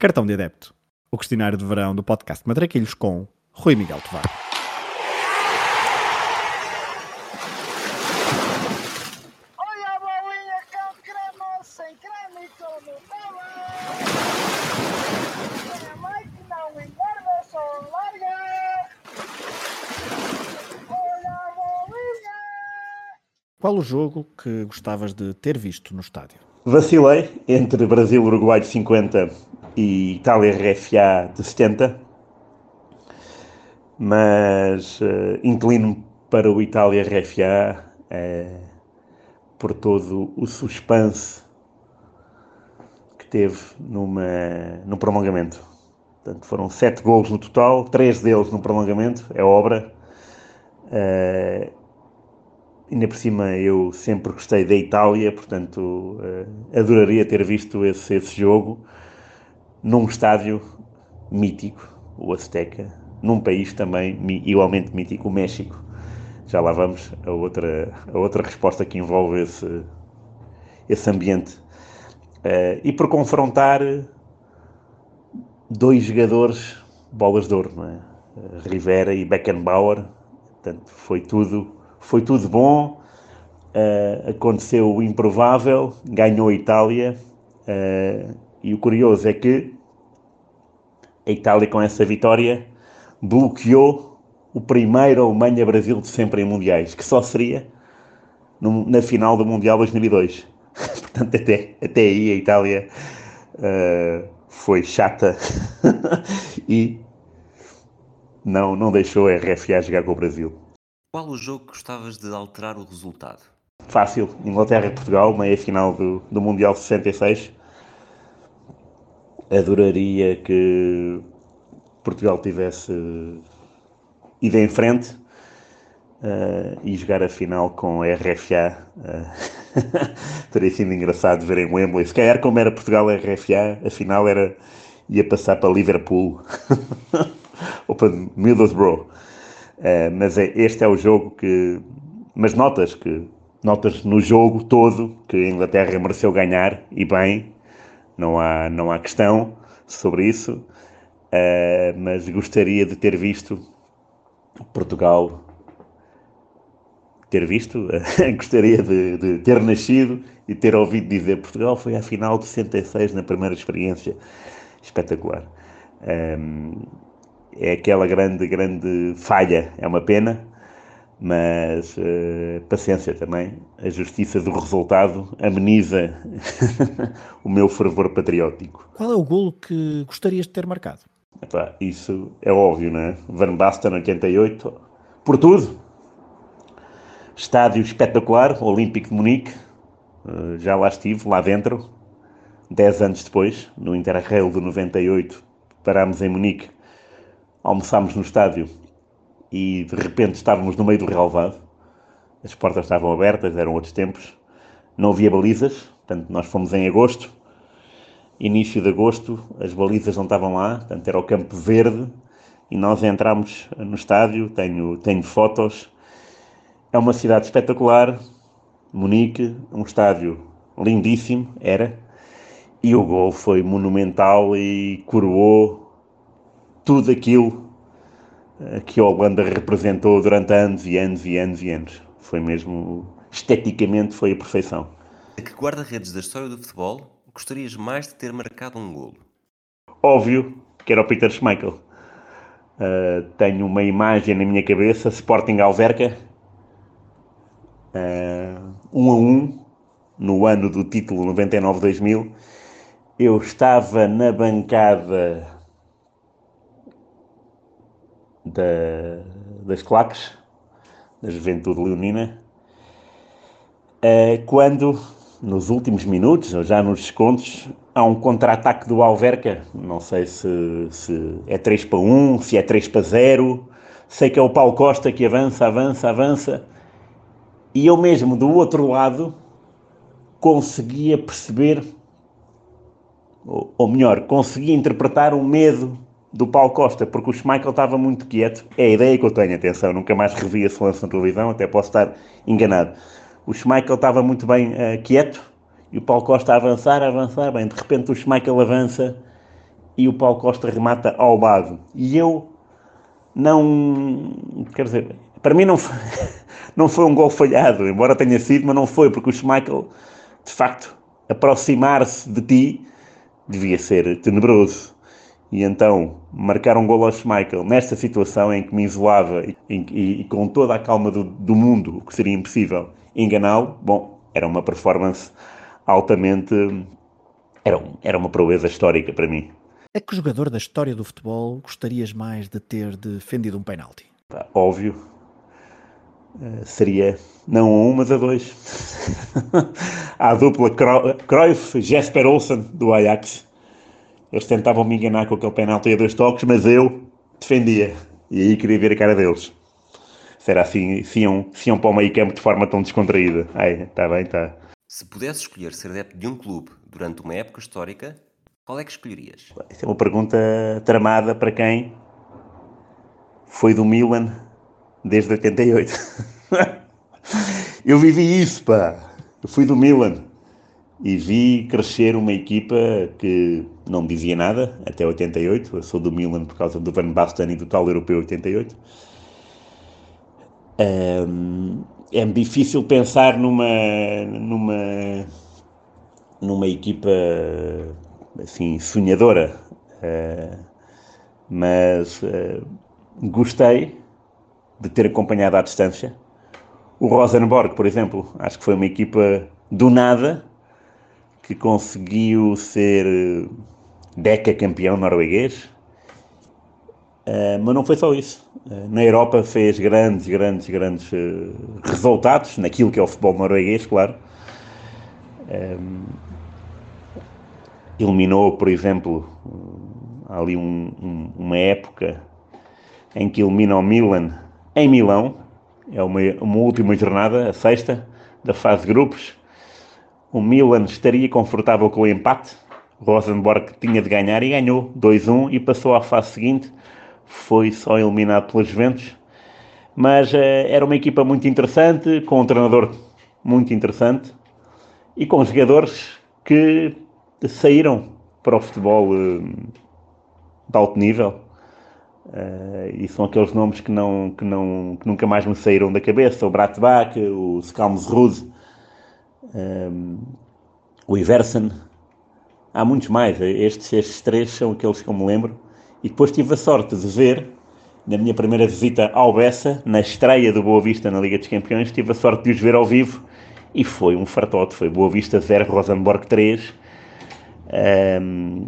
Cartão de Adepto, o questionário de verão do podcast Matraquilhos com Rui Miguel Tovar. Olha a bolinha com creme, sem creme e com Nutella. Minha mãe que não engorda, só larga. Olha a bolinha. Qual o jogo que gostavas de ter visto no estádio? Vacilei entre Brasil-Uruguai de 50 e Itália-RFA de 70, mas uh, inclino-me para o Itália-RFA uh, por todo o suspense que teve numa, no prolongamento. Portanto, foram sete gols no total, três deles no prolongamento, é obra. Uh, ainda por cima eu sempre gostei da Itália, portanto uh, adoraria ter visto esse, esse jogo num estádio mítico, o Azteca, num país também igualmente mítico, o México. Já lá vamos a outra, a outra resposta que envolve esse, esse ambiente. Uh, e por confrontar dois jogadores bolas de ouro, é? Rivera e Beckenbauer, portanto, foi tudo foi tudo bom, uh, aconteceu o improvável, ganhou a Itália, uh, e o curioso é que a Itália, com essa vitória, bloqueou o primeiro Alemanha-Brasil de sempre em Mundiais, que só seria no, na final do Mundial 2002. Portanto, até, até aí a Itália uh, foi chata e não, não deixou a RFA jogar com o Brasil. Qual o jogo que gostavas de alterar o resultado? Fácil, Inglaterra e Portugal, meia final do, do Mundial 66. Adoraria que Portugal tivesse ido em frente uh, e jogar a final com a RFA. Uh, teria sido engraçado ver em Wembley. Se calhar, como era Portugal a RFA, a final era, ia passar para Liverpool ou para Middlesbrough. Uh, mas é, este é o jogo que. Mas notas que. Notas no jogo todo que a Inglaterra mereceu ganhar e bem, não há, não há questão sobre isso. Uh, mas gostaria de ter visto Portugal. Ter visto, gostaria de, de, ter nascido e ter ouvido dizer Portugal foi à final de 66 na primeira experiência. Espetacular. Um, é aquela grande, grande falha. É uma pena, mas uh, paciência também. A justiça do resultado ameniza o meu fervor patriótico. Qual é o golo que gostarias de ter marcado? Epá, isso é óbvio, não é? Van Basten, 88. Por tudo. Estádio espetacular, Olímpico de Munique. Uh, já lá estive, lá dentro. Dez anos depois, no Interrail de 98, parámos em Munique almoçámos no estádio e de repente estávamos no meio do relevado, as portas estavam abertas, eram outros tempos, não havia balizas, portanto nós fomos em agosto, início de agosto, as balizas não estavam lá, portanto era o campo verde. E nós entramos no estádio, tenho, tenho fotos, é uma cidade espetacular, Munique, um estádio lindíssimo, era, e o gol foi monumental e coroou tudo aquilo que a Holanda representou durante anos e anos e anos e anos. Foi mesmo, esteticamente, foi a perfeição. A que guarda-redes da história do futebol gostarias mais de ter marcado um golo? Óbvio que era o Peter Schmeichel. Uh, tenho uma imagem na minha cabeça, Sporting Alverca, uh, um a um, no ano do título 99-2000. Eu estava na bancada da, das claques, da Juventude Leonina, uh, quando, nos últimos minutos, ou já nos descontos, há um contra-ataque do Alverca, não sei se, se é 3 para 1, se é 3 para 0, sei que é o Paulo Costa que avança, avança, avança, e eu mesmo do outro lado conseguia perceber, ou, ou melhor, conseguia interpretar o medo do Paulo Costa, porque o Schmeichel estava muito quieto. É a ideia que eu tenho, atenção, nunca mais revi esse lance na televisão, até posso estar enganado. O Schmeichel estava muito bem uh, quieto e o Paulo Costa a avançar, a avançar. Bem, de repente o Schmeichel avança e o Paulo Costa remata ao lado. E eu não. Quer dizer, para mim não foi, não foi um gol falhado, embora tenha sido, mas não foi, porque o Schmeichel, de facto, aproximar-se de ti devia ser tenebroso. E então, marcar um gol ao Schmeichel nesta situação em que me isolava e, e, e com toda a calma do, do mundo, o que seria impossível, enganá-lo, bom, era uma performance altamente. Era, um, era uma proeza histórica para mim. A que jogador da história do futebol gostarias mais de ter defendido um penalti? Óbvio. Uh, seria não a um, mas a dois. a dupla Cruyff-Jesper Olsen do Ajax. Eles tentavam me enganar com aquele penalti a dois toques, mas eu defendia. E aí queria ver a cara deles. Se era assim, se iam, se iam para o meio campo de forma tão descontraída. Ai, está bem, está. Se pudesse escolher ser adepto de um clube durante uma época histórica, qual é que escolherias? Isso é uma pergunta tramada para quem foi do Milan desde 88. Eu vivi isso, pá. Eu fui do Milan e vi crescer uma equipa que não dizia nada até 88. Eu sou do Milan por causa do Van Basten e do tal Europeu 88. Um, é difícil pensar numa numa numa equipa assim sonhadora, uh, mas uh, gostei de ter acompanhado à distância. O Rosenborg, por exemplo, acho que foi uma equipa do nada que conseguiu ser eh, deca campeão norueguês, uh, mas não foi só isso. Uh, na Europa fez grandes, grandes, grandes uh, resultados naquilo que é o futebol norueguês, claro. Eliminou, por exemplo, ali um, um, uma época em que elimina o Milan em Milão, é uma, uma última jornada, a sexta, da fase de grupos, o Milan estaria confortável com o empate. Rosenborg tinha de ganhar e ganhou 2-1 e passou à fase seguinte. Foi só eliminado pelos Juventus. Mas uh, era uma equipa muito interessante, com um treinador muito interessante e com jogadores que saíram para o futebol uh, de alto nível. Uh, e são aqueles nomes que, não, que, não, que nunca mais me saíram da cabeça: o Bratbach, o Skalms Rude um, o Iverson, há muitos mais, estes, estes três são aqueles que eu me lembro, e depois tive a sorte de ver, na minha primeira visita ao Bessa, na estreia do Boa Vista na Liga dos Campeões, tive a sorte de os ver ao vivo, e foi um fartote, foi Boa Vista 0, Rosenborg 3, um,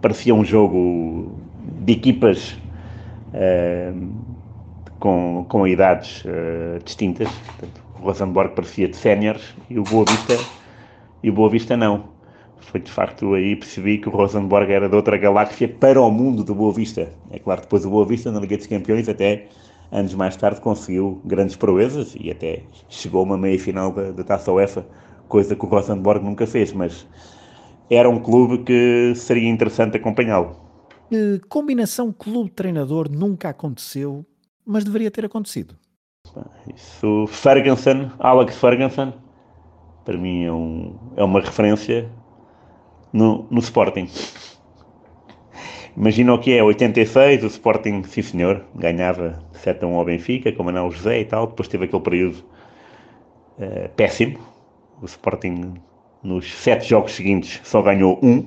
parecia um jogo de equipas um, com, com idades uh, distintas, portanto, o Rosenborg parecia de séniores e o Boa Vista, e o Boa Vista não. Foi de facto aí percebi que o Rosenborg era de outra galáxia para o mundo do Boa Vista. É claro, depois o Boa Vista na Liga dos Campeões até anos mais tarde conseguiu grandes proezas e até chegou a uma meia final da, da Taça UEFA, coisa que o Rosenborg nunca fez, mas era um clube que seria interessante acompanhá-lo. Combinação clube-treinador nunca aconteceu, mas deveria ter acontecido. Isso, Ferguson, Alex Ferguson, para mim é, um, é uma referência no, no Sporting. Imagina o que é, 86, o Sporting, sim senhor, ganhava 7 a 1 ao Benfica, não o José e tal, depois teve aquele período uh, péssimo, o Sporting nos 7 jogos seguintes só ganhou um,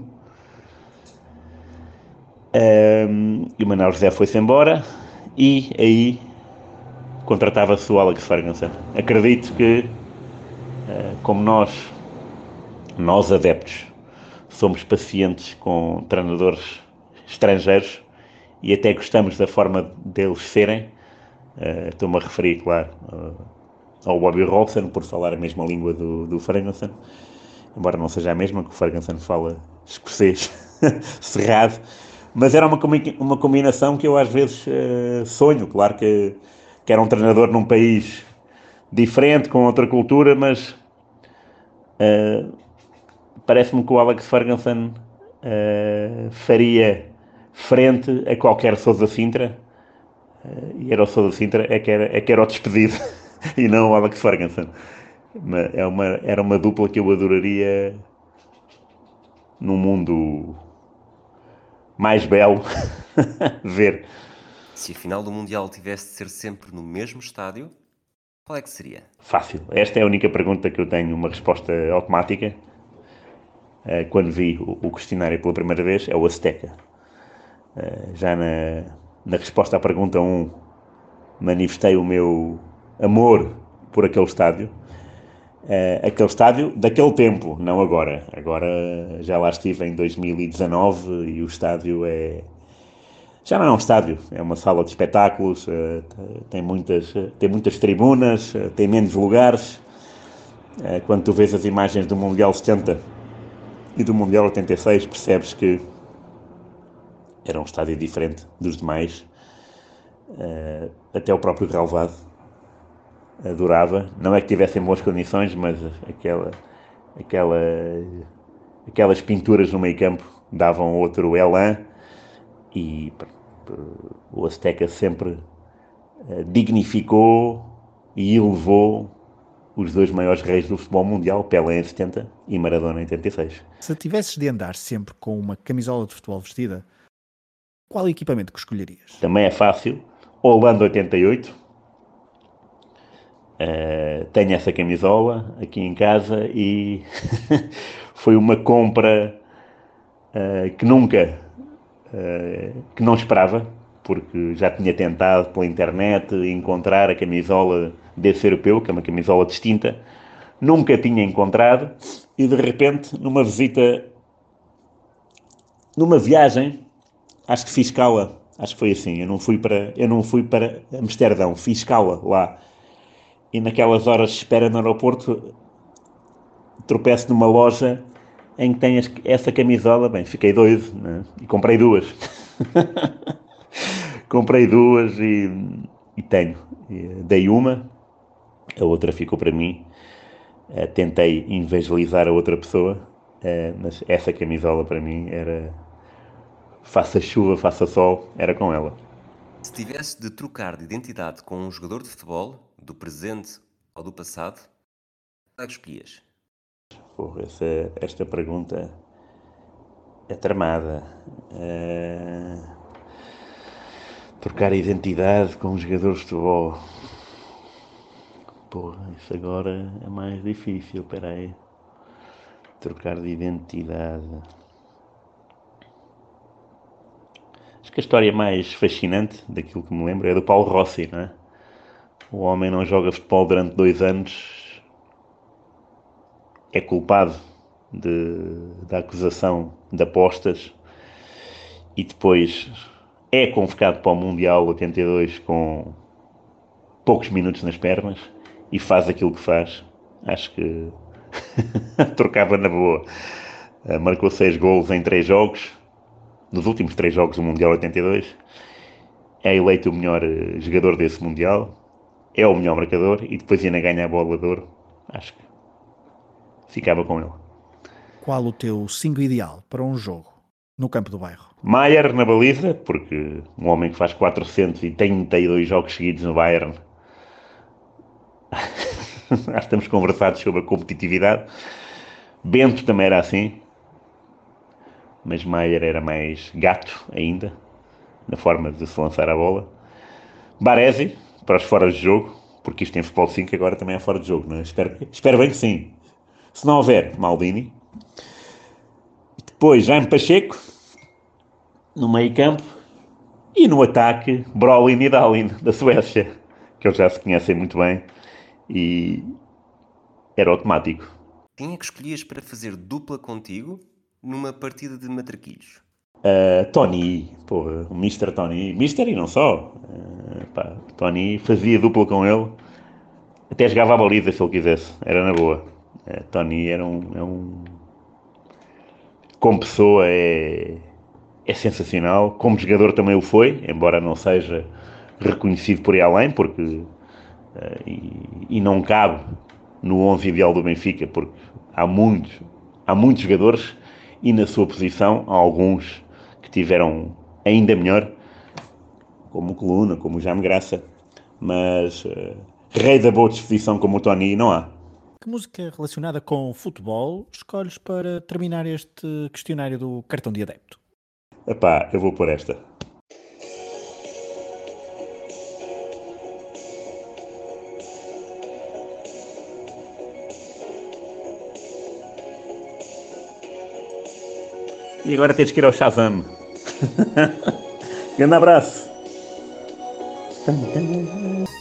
um e o Manuel José foi-se embora, e aí contratava-se o Alex Ferguson. Acredito que, eh, como nós, nós adeptos, somos pacientes com treinadores estrangeiros e até gostamos da forma deles serem, eh, estou-me a referir, claro, eh, ao Bobby Robson, por falar a mesma língua do, do Ferguson, embora não seja a mesma, que o Ferguson fala escocês cerrado, mas era uma, uma combinação que eu às vezes sonho, claro que que era um treinador num país diferente, com outra cultura, mas uh, parece-me que o Alex Ferguson uh, faria frente a qualquer Sousa Sintra, uh, e era o Sousa Sintra é que era, é que era o despedido, e não o Alex Ferguson. É uma, era uma dupla que eu adoraria num mundo mais belo ver. Se a final do Mundial tivesse de ser sempre no mesmo estádio, qual é que seria? Fácil. Esta é a única pergunta que eu tenho uma resposta automática. Uh, quando vi o, questionário pela primeira vez, é o Azteca. Uh, já na, na resposta à pergunta 1, manifestei o meu amor por aquele estádio. Uh, aquele estádio daquele tempo, não agora. Agora já lá estive em 2019 e o estádio é, já não é um estádio, é uma sala de espetáculos, uh, tem, muitas, uh, tem muitas tribunas, uh, tem menos lugares. quando tu vês as imagens do Mundial 70 e do Mundial 86, percebes que era um estádio diferente dos demais. até o próprio relvado adorava. Não é que tivessem boas condições, mas aquela, aquela, aquelas pinturas no meio campo davam outro elan e o Azteca sempre uh, dignificou e elevou os dois maiores reis do futebol mundial, Pelé em 70 e Maradona em 86. Se tivesses de andar sempre com uma camisola de futebol vestida, qual equipamento que escolherias? Também é fácil. Holanda 88. Uh, eh, tenho essa camisola aqui em casa e foi uma compra uh, que nunca eh, que não esperava, porque já tinha tentado pela internet encontrar a camisola desse europeu, que é uma camisola distinta, nunca tinha encontrado. E de repente, numa visita, numa viagem, acho que fiz escala, acho que foi assim, eu não fui para, eu não fui para Amsterdão, fiz escala lá. E naquelas horas de espera no aeroporto, tropeço numa loja em que tenhas essa camisola, bem, fiquei doido né? e comprei duas. comprei duas e, e tenho. Dei uma, a outra ficou para mim. Uh, tentei evangelizar a outra pessoa, uh, mas essa camisola para mim era faça chuva, faça sol, era com ela. Se tivesse de trocar de identidade com um jogador de futebol, do presente ou do passado, qual é que escolhias? Porra, essa, esta pergunta é tramada. É... Trocar identidade com um jogador de futebol. Porra, isso agora é mais difícil. Espera aí. Trocar de identidade. Acho que a história mais fascinante daquilo que me lembro é do Paulo Rossi, não é? O homem não joga futebol durante dois anos é culpado de, da acusação de apostas e depois é convocado para o Mundial 82 com poucos minutos nas pernas e faz aquilo que faz. Acho que trocava na boa. Uh, marcou seis gols em três jogos, nos últimos três jogos do Mundial 82. É eleito o melhor uh, jogador desse Mundial. É o melhor marcador e depois ainda ganha a bola de ouro. Acho que ficava com ele. Qual o teu 5 ideal para um jogo no campo do bairro? Maier na baliza, porque um homem que faz 432 jogos seguidos no Bayern. Já estamos conversados sobre a competitividade. Bento também era assim, mas Maier era mais gato ainda, na forma de se lançar a bola. Baresi, para os fora de jogo, porque isto tem futebol 5 agora também é fora de jogo, não é? Espero, espero bem que sim. Se não houver, Maldini. Depois, Jaime Pacheco, no meio campo. E no ataque, Brolin e Dalin, da Suécia, que eles já se conhecem muito bem. E era automático. Quem é que escolhias para fazer dupla contigo numa partida de matraquilhos? Uh, Tony, pô, o Mr. Tony, Mr. e não só. Uh, pá, Tony fazia dupla com ele, até jogava a baliza se ele quisesse, era na boa. Uh, Tony era um, é um. Como pessoa é, é sensacional. Como jogador também o foi, embora não seja reconhecido por aí além, porque. Uh, e, e, não cabe no 11 ideal do Benfica, porque há muitos, há muitos jogadores e na sua posição há alguns que tiveram ainda melhor, como o Coluna, como o Jaime Graça, mas uh, rei da boa disposição como o Tony não há. Que música relacionada com futebol escolhes para terminar este questionário do cartão de adepto? Epá, eu vou por esta. E agora tens que ir ao Shazam. Grande abraço.